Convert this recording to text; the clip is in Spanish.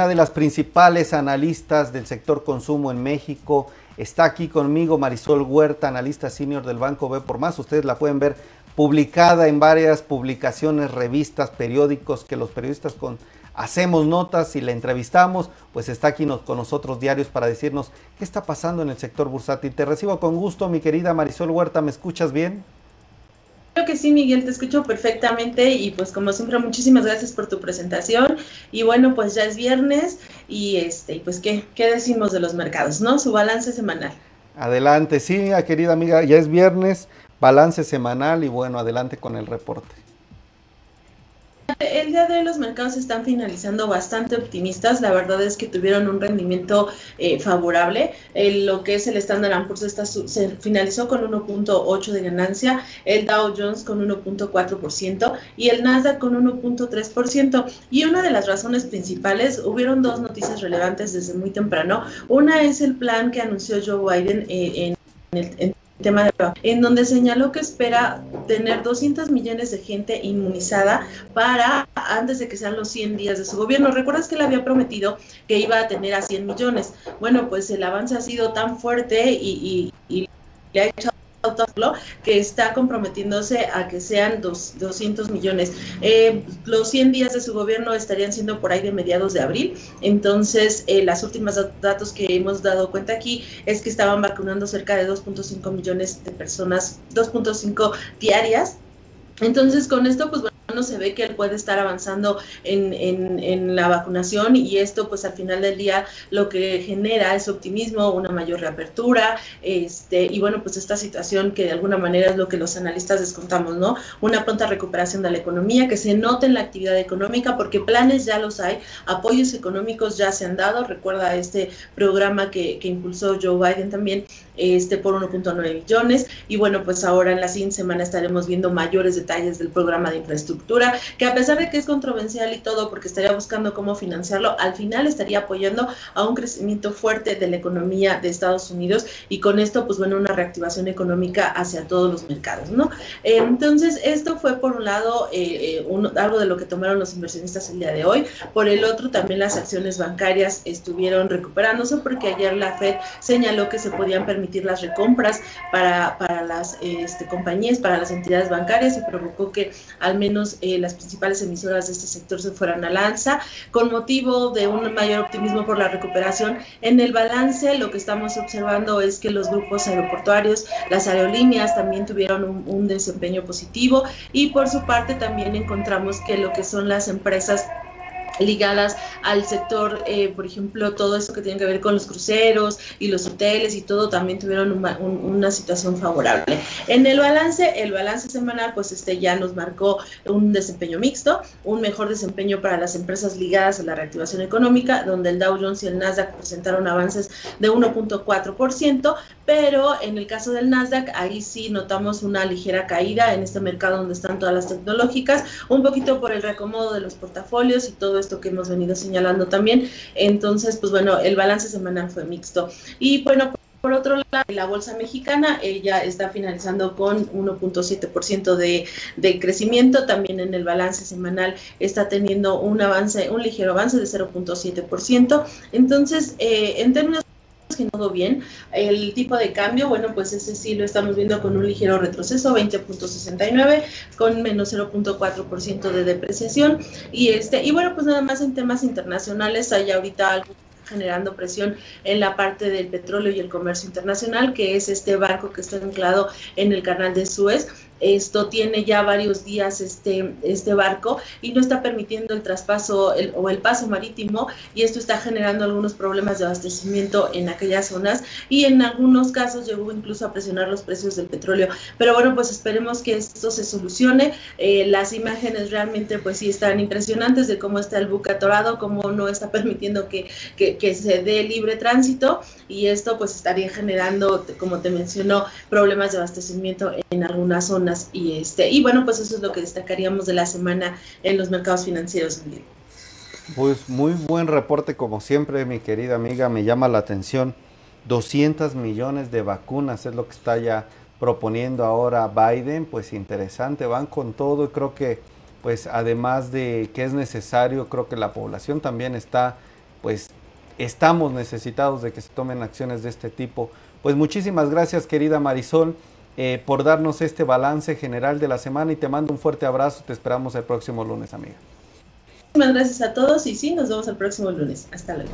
una de las principales analistas del sector consumo en México. Está aquí conmigo Marisol Huerta, analista senior del Banco B por Más. Ustedes la pueden ver publicada en varias publicaciones, revistas, periódicos, que los periodistas con, hacemos notas y la entrevistamos, pues está aquí con nosotros diarios para decirnos qué está pasando en el sector bursátil. Te recibo con gusto, mi querida Marisol Huerta, ¿me escuchas bien? Creo que sí, Miguel, te escucho perfectamente y pues como siempre muchísimas gracias por tu presentación y bueno, pues ya es viernes y este, pues ¿qué, qué decimos de los mercados, ¿no? Su balance semanal. Adelante, sí, querida amiga, ya es viernes, balance semanal y bueno, adelante con el reporte. El día de hoy los mercados están finalizando bastante optimistas. La verdad es que tuvieron un rendimiento eh, favorable. lo que es el Standard Poor's está, se finalizó con 1.8 de ganancia, el Dow Jones con 1.4% y el Nasdaq con 1.3%. Y una de las razones principales, hubieron dos noticias relevantes desde muy temprano. Una es el plan que anunció Joe Biden eh, en el en tema de en donde señaló que espera tener 200 millones de gente inmunizada para antes de que sean los 100 días de su gobierno. ¿Recuerdas que él había prometido que iba a tener a 100 millones? Bueno, pues el avance ha sido tan fuerte y, y le ha hecho que está comprometiéndose a que sean dos, 200 millones. Eh, los 100 días de su gobierno estarían siendo por ahí de mediados de abril, entonces eh, las últimas datos que hemos dado cuenta aquí es que estaban vacunando cerca de 2.5 millones de personas, 2.5 diarias. Entonces con esto pues bueno, no se ve que él puede estar avanzando en, en, la vacunación y esto pues al final del día lo que genera es optimismo, una mayor reapertura este, y bueno pues esta situación que de alguna manera es lo que los analistas descontamos, ¿no? Una pronta recuperación de la economía, que se note en la actividad económica porque planes ya los hay, apoyos económicos ya se han dado, recuerda este programa que, que impulsó Joe Biden también este por 1.9 billones y bueno pues ahora en la siguiente semana estaremos viendo mayores detalles del programa de infraestructura que a pesar de que es controversial y todo, porque estaría buscando cómo financiarlo, al final estaría apoyando a un crecimiento fuerte de la economía de Estados Unidos y con esto, pues bueno, una reactivación económica hacia todos los mercados, ¿no? entonces, esto fue por un lado eh, eh, algo de lo que tomaron los inversionistas el día de hoy, por el otro también las acciones bancarias estuvieron recuperándose porque ayer la Fed señaló que se podían permitir las recompras para, para las este, compañías, para las entidades bancarias y provocó que al menos eh, las principales emisoras de este sector se fueran a lanza, con motivo de un mayor optimismo por la recuperación. En el balance lo que estamos observando es que los grupos aeroportuarios, las aerolíneas también tuvieron un, un desempeño positivo y por su parte también encontramos que lo que son las empresas ligadas al sector, eh, por ejemplo, todo esto que tiene que ver con los cruceros y los hoteles y todo, también tuvieron una situación favorable. En el balance, el balance semanal, pues este ya nos marcó un desempeño mixto, un mejor desempeño para las empresas ligadas a la reactivación económica, donde el Dow Jones y el Nasdaq presentaron avances de 1.4%, pero en el caso del Nasdaq, ahí sí notamos una ligera caída en este mercado donde están todas las tecnológicas, un poquito por el reacomodo de los portafolios y todo esto que hemos venido señalando también. Entonces, pues bueno, el balance semanal fue mixto. Y bueno, por otro lado, la bolsa mexicana ella está finalizando con 1.7% de, de crecimiento. También en el balance semanal está teniendo un avance, un ligero avance de 0.7%. Entonces, eh, en términos no bien. El tipo de cambio, bueno, pues ese sí lo estamos viendo con un ligero retroceso, 20.69, con menos 0.4% de depreciación. Y este, y bueno, pues nada más en temas internacionales hay ahorita algo generando presión en la parte del petróleo y el comercio internacional, que es este barco que está anclado en el canal de Suez. Esto tiene ya varios días este, este barco y no está permitiendo el traspaso o el paso marítimo y esto está generando algunos problemas de abastecimiento en aquellas zonas y en algunos casos llegó incluso a presionar los precios del petróleo. Pero bueno, pues esperemos que esto se solucione. Eh, las imágenes realmente pues sí están impresionantes de cómo está el buque atorado, cómo no está permitiendo que, que se dé libre tránsito y esto pues estaría generando, como te mencionó, problemas de abastecimiento en algunas zonas y este y bueno pues eso es lo que destacaríamos de la semana en los mercados financieros pues muy buen reporte como siempre mi querida amiga me llama la atención. 200 millones de vacunas es lo que está ya proponiendo ahora Biden. Pues interesante van con todo. Y creo que pues además de que es necesario creo que la población también está estamos necesitados de que se tomen acciones de este tipo. Pues muchísimas gracias querida Marisol eh, por darnos este balance general de la semana y te mando un fuerte abrazo, te esperamos el próximo lunes amiga. Muchas gracias a todos y sí, nos vemos el próximo lunes. Hasta luego.